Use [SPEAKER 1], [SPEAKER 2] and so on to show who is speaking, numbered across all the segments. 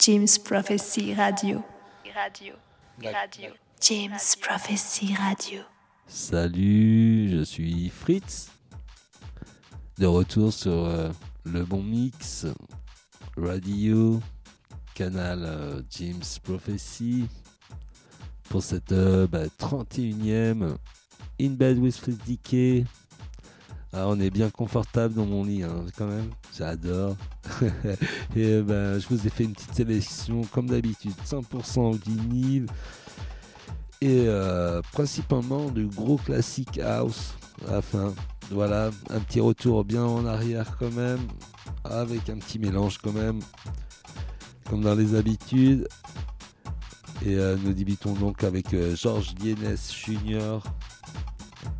[SPEAKER 1] James Prophecy Radio. Radio. Radio. James Prophecy Radio.
[SPEAKER 2] Salut, je suis Fritz. De retour sur euh, le bon mix radio, canal euh, James Prophecy pour cette 31e euh, bah, In Bed with Fritz DK. Ah, on est bien confortable dans mon lit, hein, quand même. J'adore. et ben, je vous ai fait une petite sélection, comme d'habitude, 100% vinyle. Et euh, principalement du gros classique house à la fin. Voilà, un petit retour bien en arrière quand même, avec un petit mélange quand même, comme dans les habitudes. Et euh, nous débutons donc avec euh, George Dienes Jr.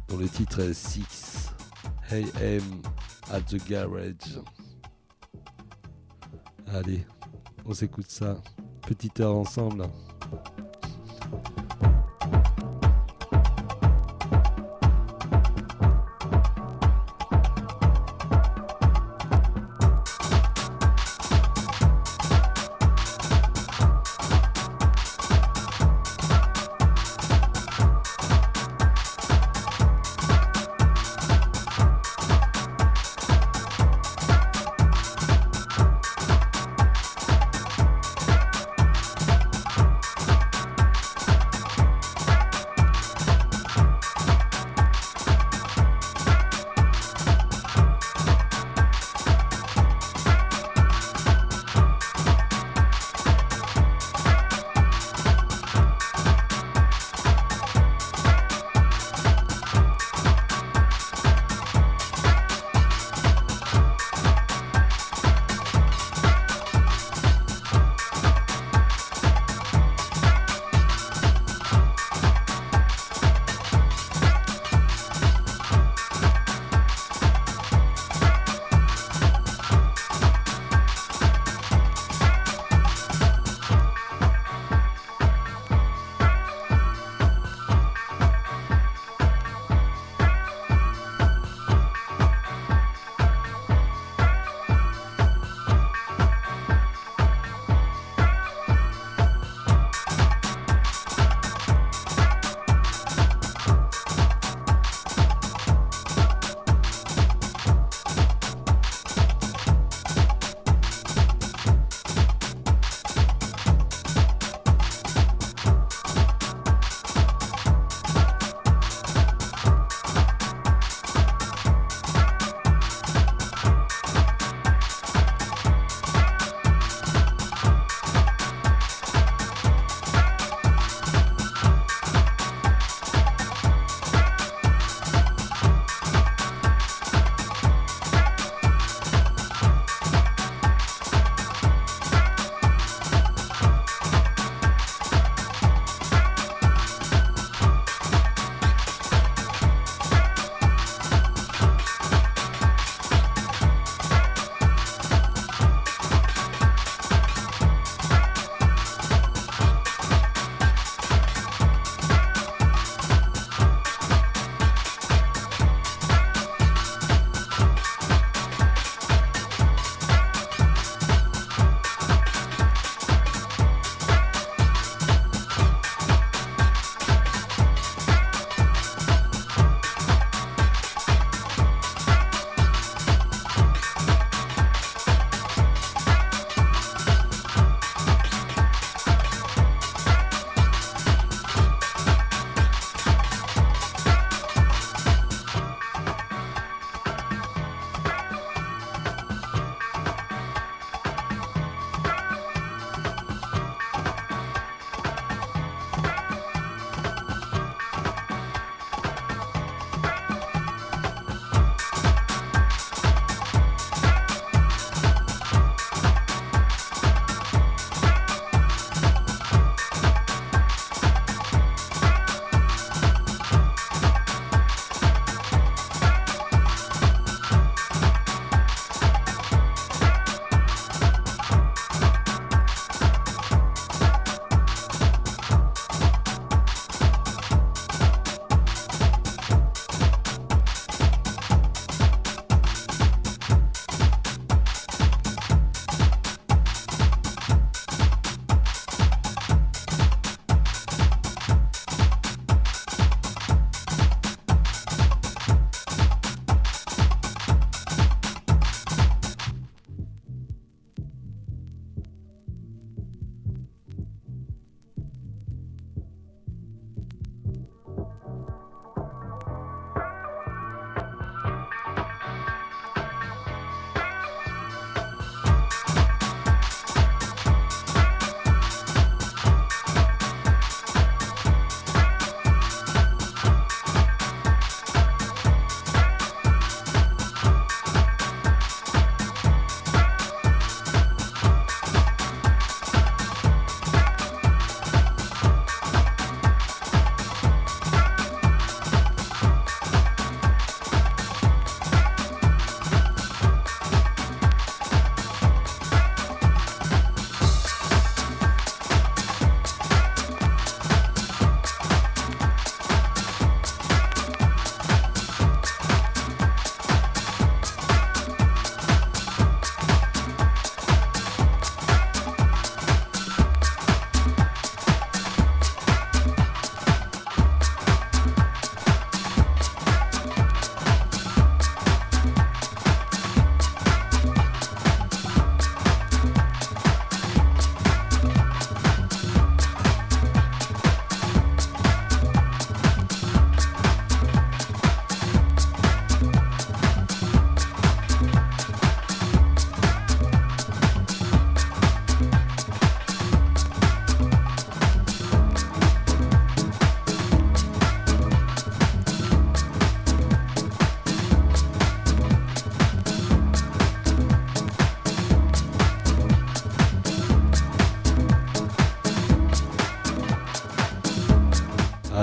[SPEAKER 2] pour le titre 6. AM at the Garage. Allez, on s'écoute ça. Petite heure ensemble.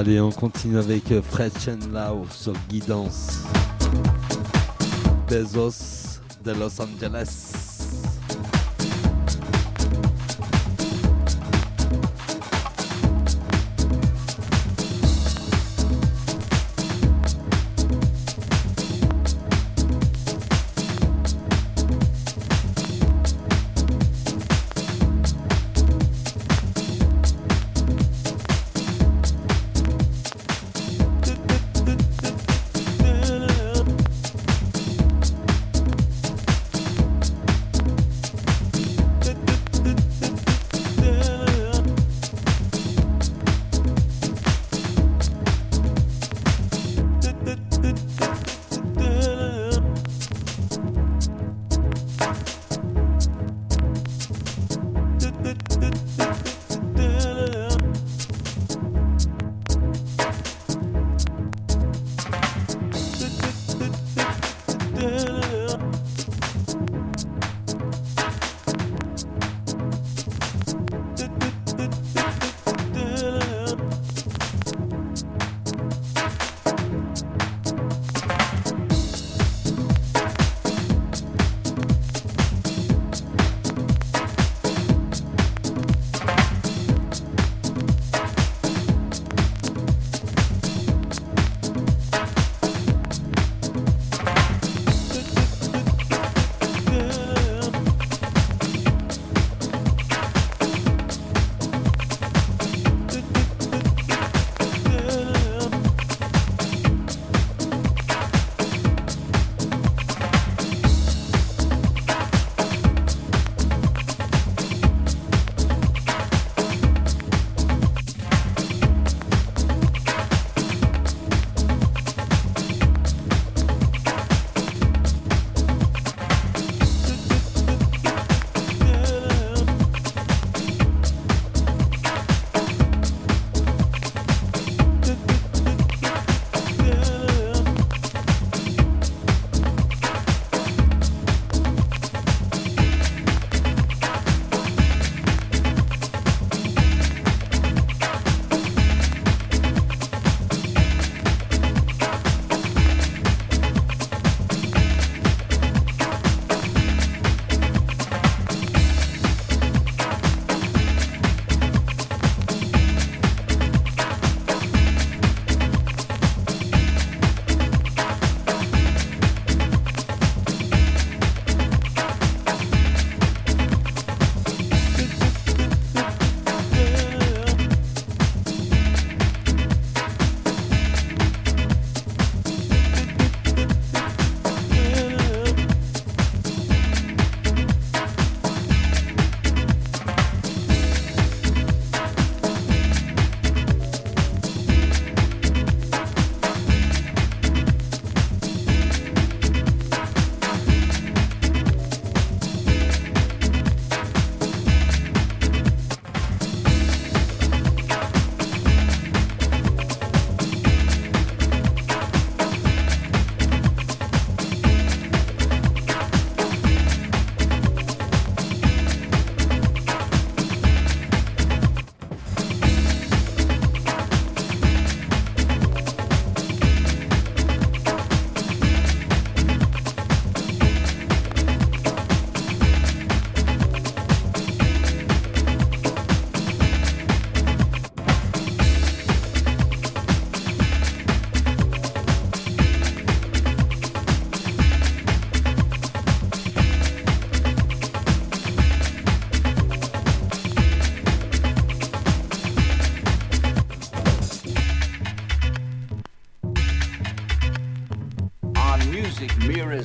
[SPEAKER 2] Allez, on continue avec euh, Fred Chen Lao sur Guidance. Bezos de Los Angeles.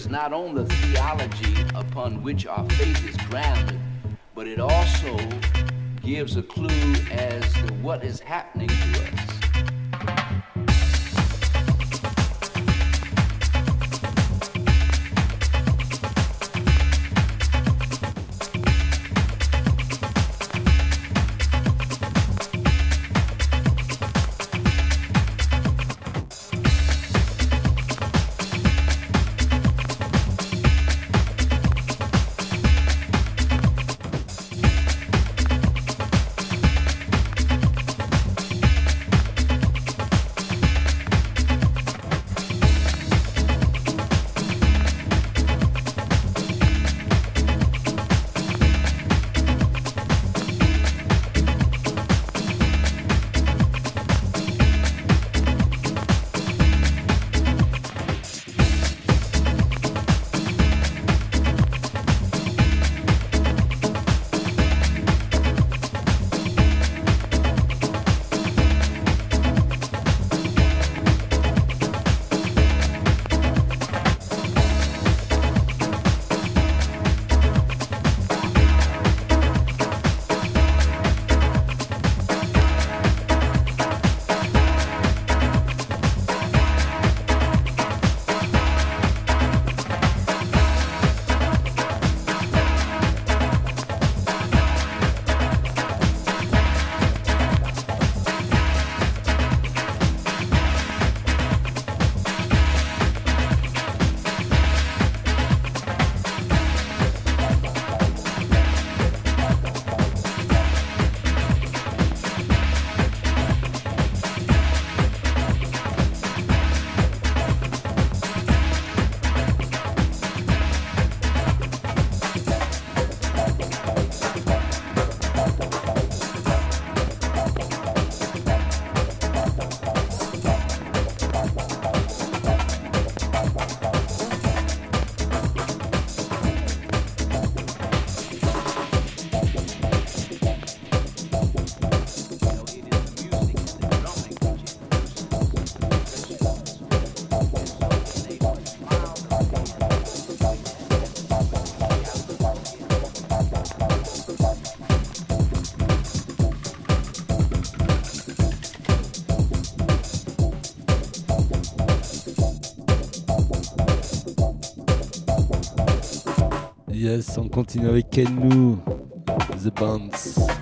[SPEAKER 3] Not only the theology upon which our faith is grounded, but it also gives a clue as to what is happening to us.
[SPEAKER 2] On continue avec Ken Lou, The Bands.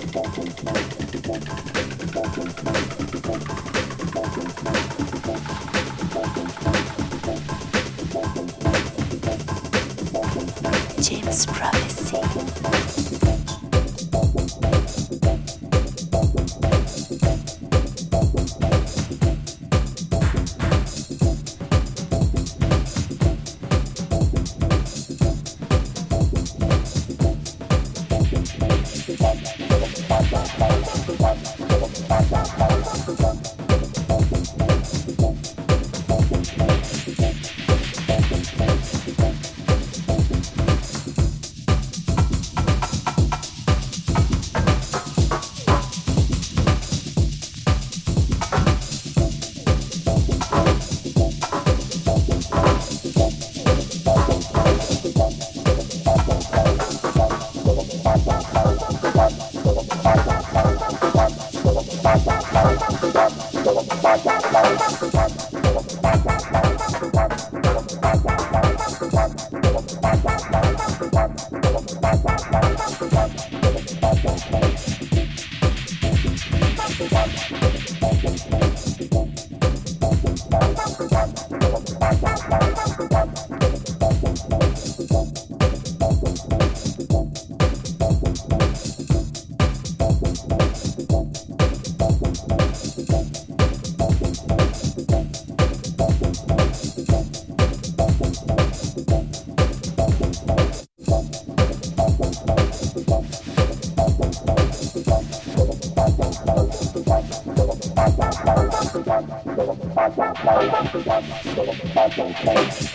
[SPEAKER 1] James Prophecy.
[SPEAKER 2] Thank you.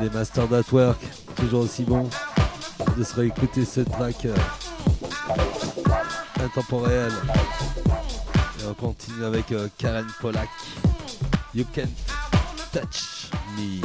[SPEAKER 2] Les Masters d'Atwork, toujours aussi bon de se réécouter ce track. Euh,
[SPEAKER 4] intemporel. Et on continue avec euh, Karen Polak. You can't touch me.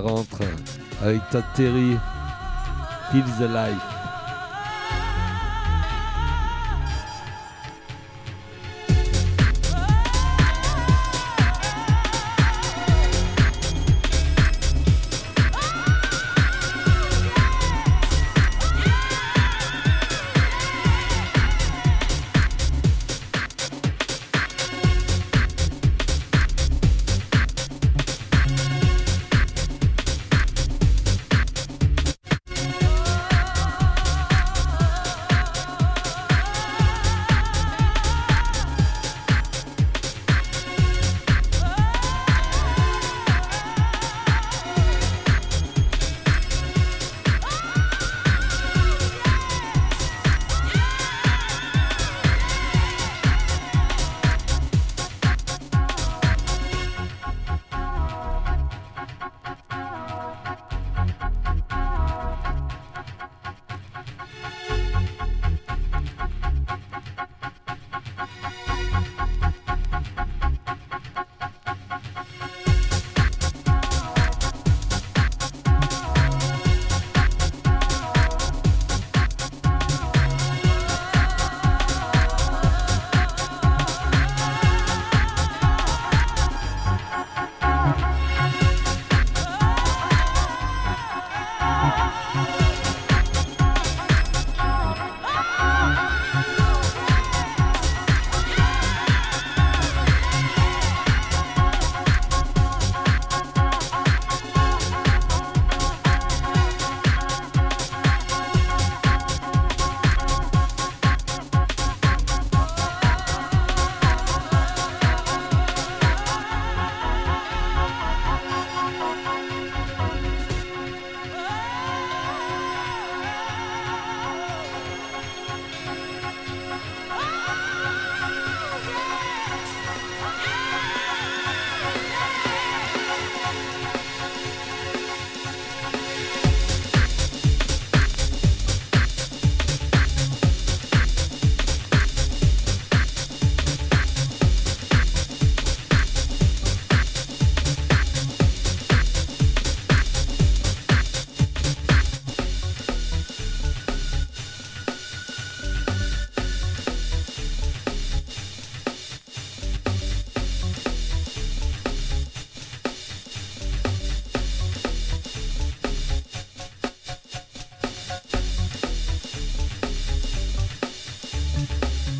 [SPEAKER 2] Rentre avec Todd Terry. Feel the Life.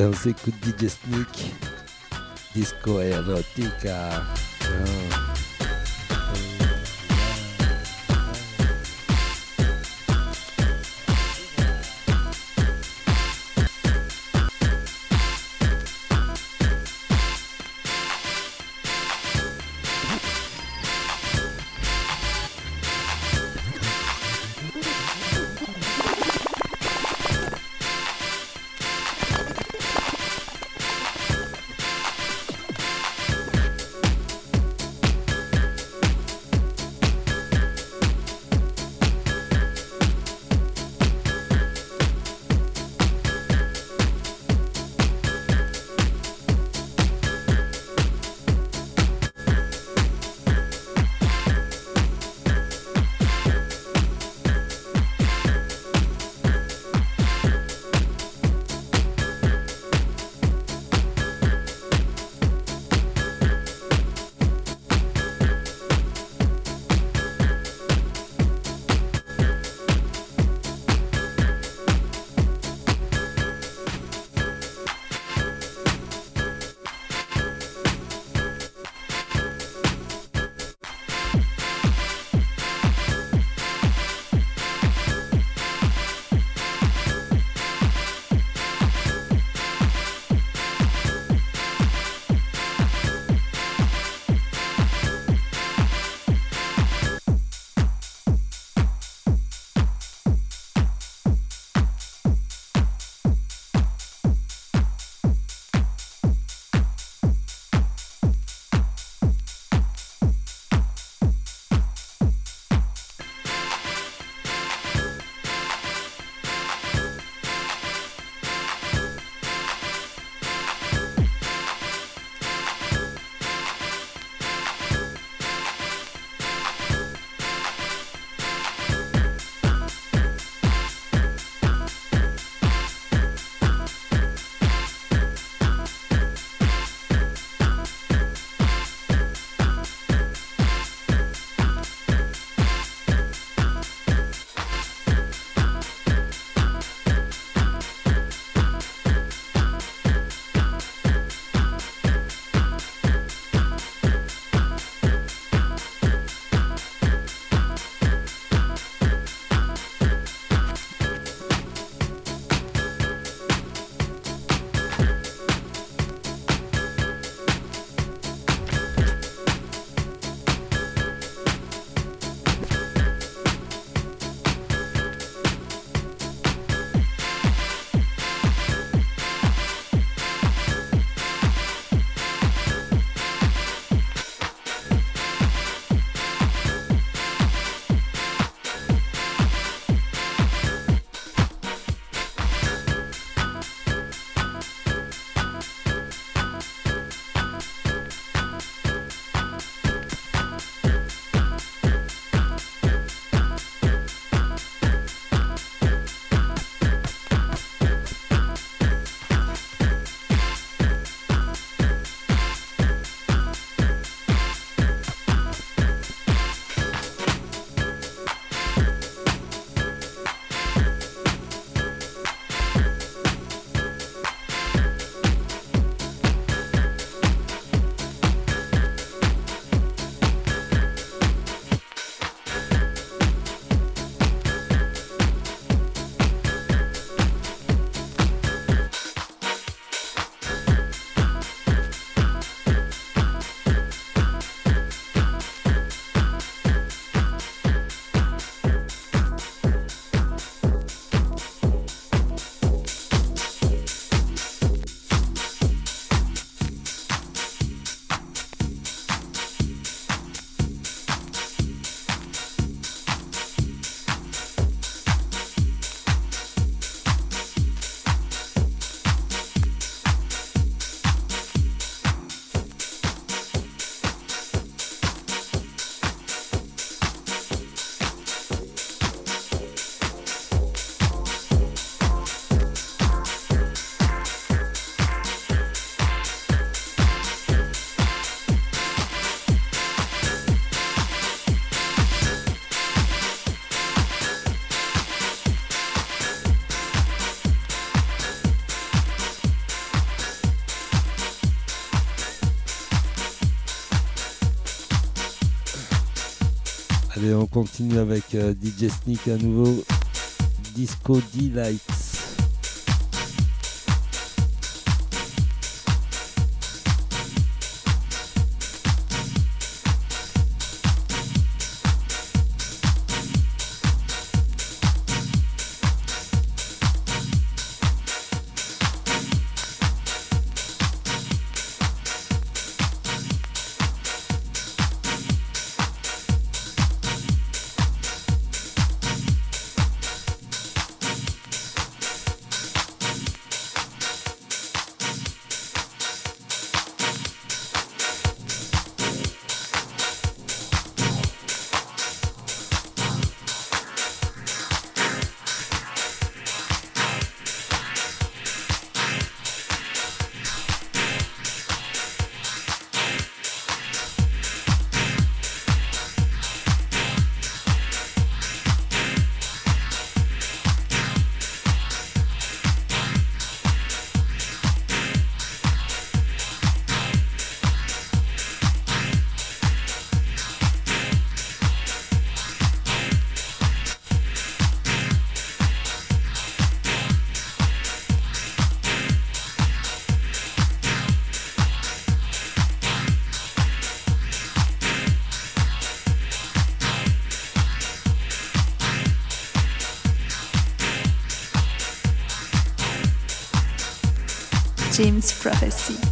[SPEAKER 2] On s'écoute DJ Sneak. Disco Erotica. Ah. Continue avec euh, DJ Sneak à nouveau. Disco Delights.
[SPEAKER 1] James Prophecy.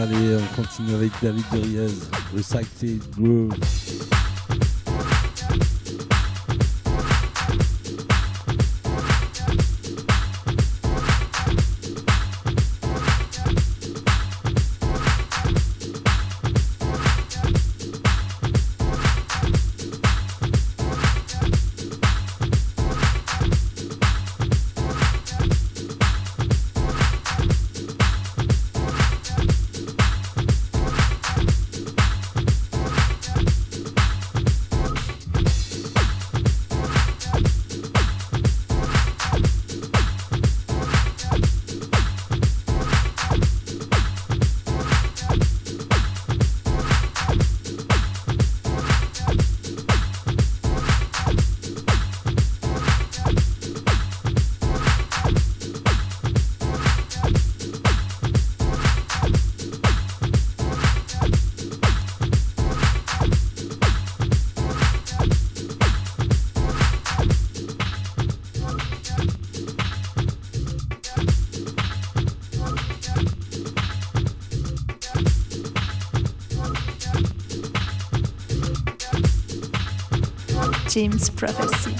[SPEAKER 1] Allez, on
[SPEAKER 2] continue avec David de Riez, Recycled Groove.
[SPEAKER 1] Jim's Prophecy.
[SPEAKER 5] Prophecy.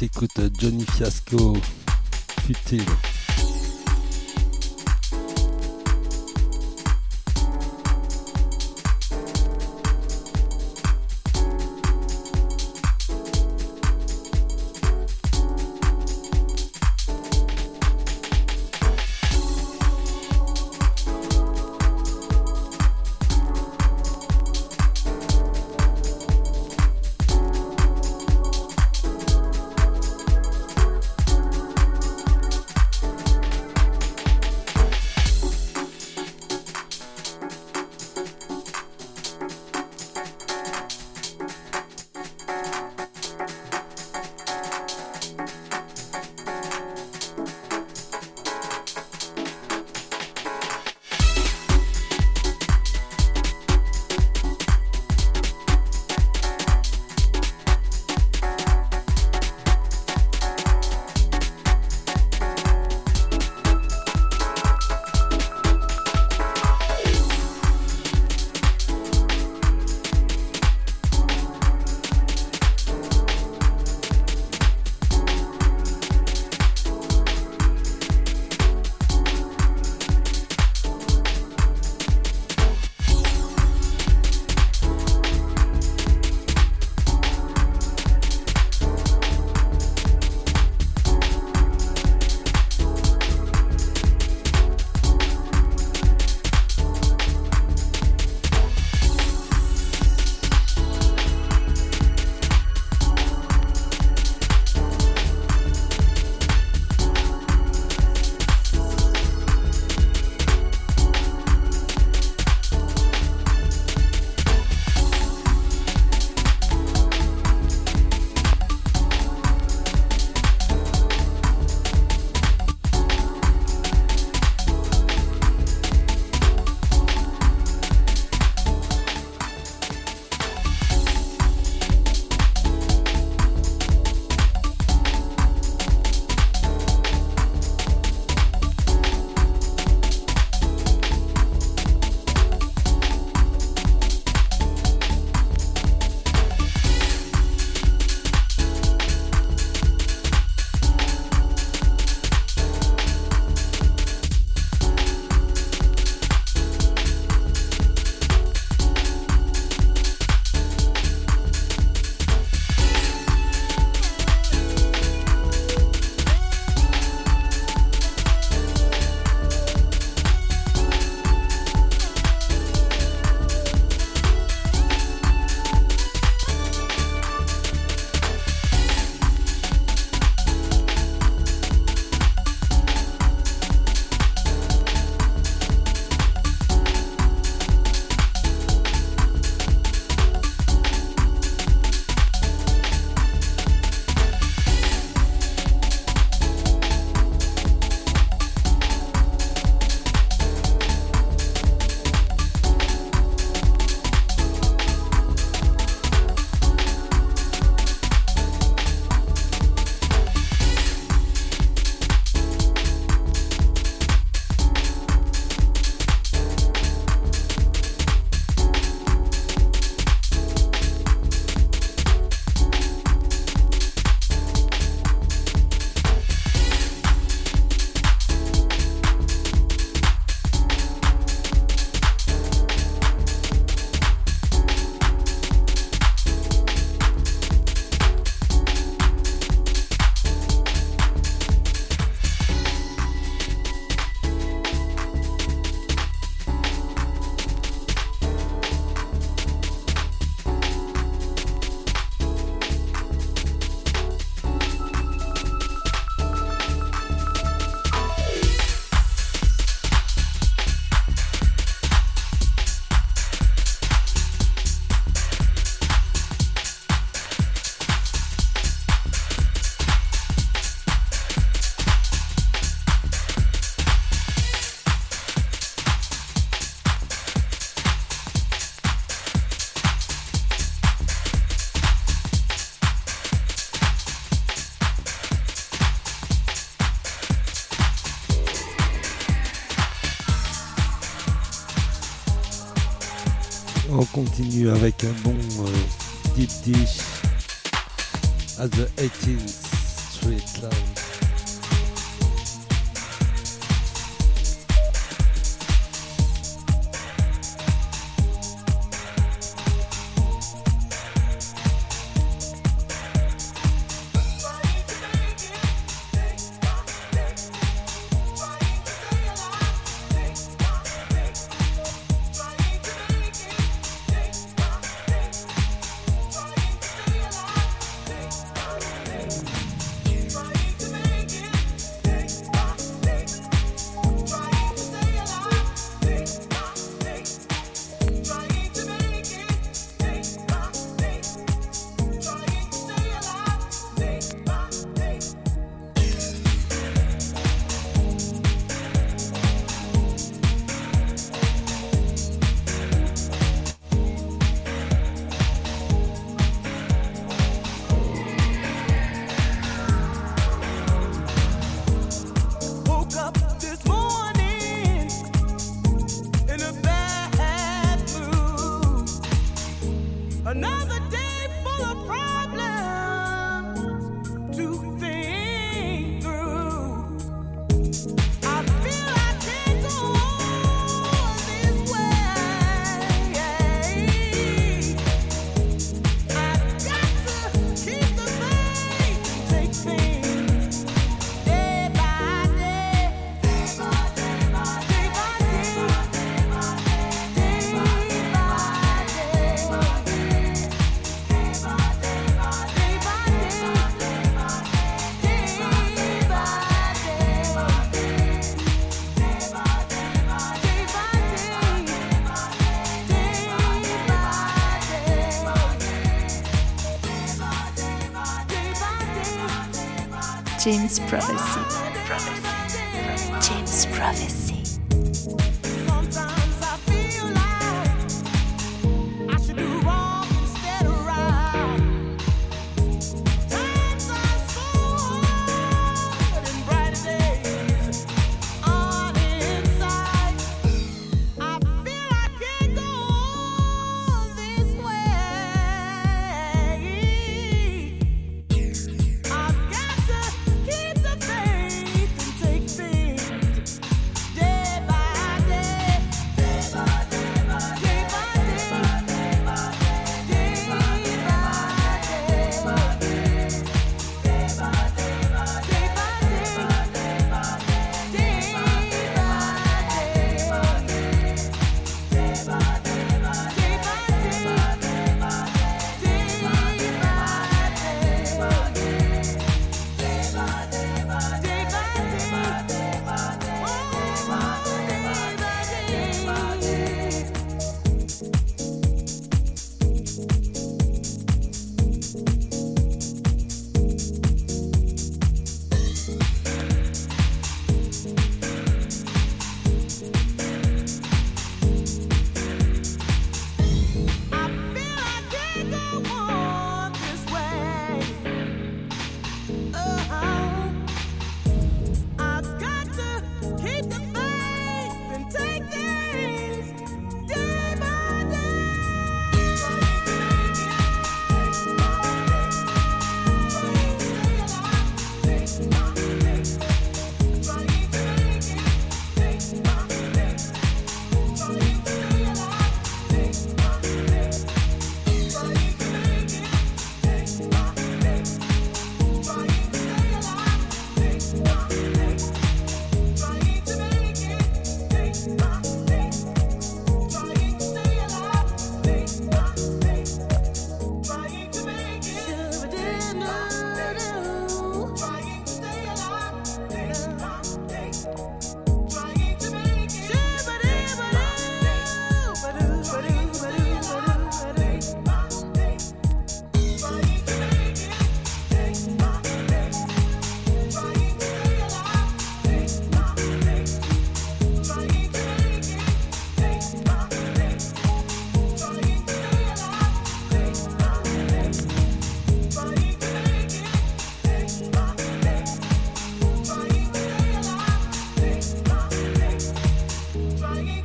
[SPEAKER 2] S'écoute Johnny Fiasco. Futile
[SPEAKER 4] avec un bon euh, deep dish at the 18th Street Lounge.
[SPEAKER 1] Prophecy.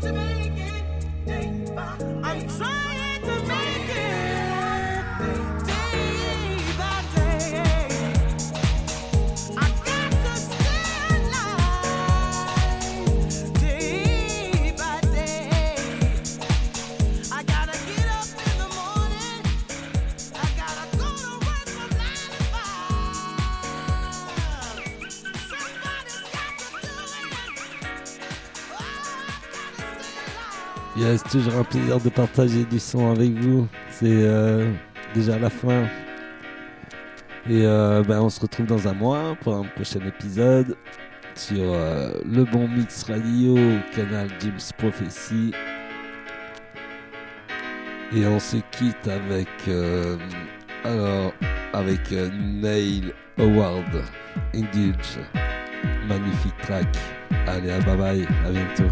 [SPEAKER 1] to make it day by day.
[SPEAKER 2] Yes, toujours un plaisir de partager du son avec vous. C'est euh, déjà la fin. Et euh, ben, on se retrouve dans un mois pour un prochain épisode sur euh, le bon mix radio, canal Jim's Prophecy. Et on se quitte avec alors avec Neil Howard Indulge. Magnifique track. Allez, bye bye, à bientôt.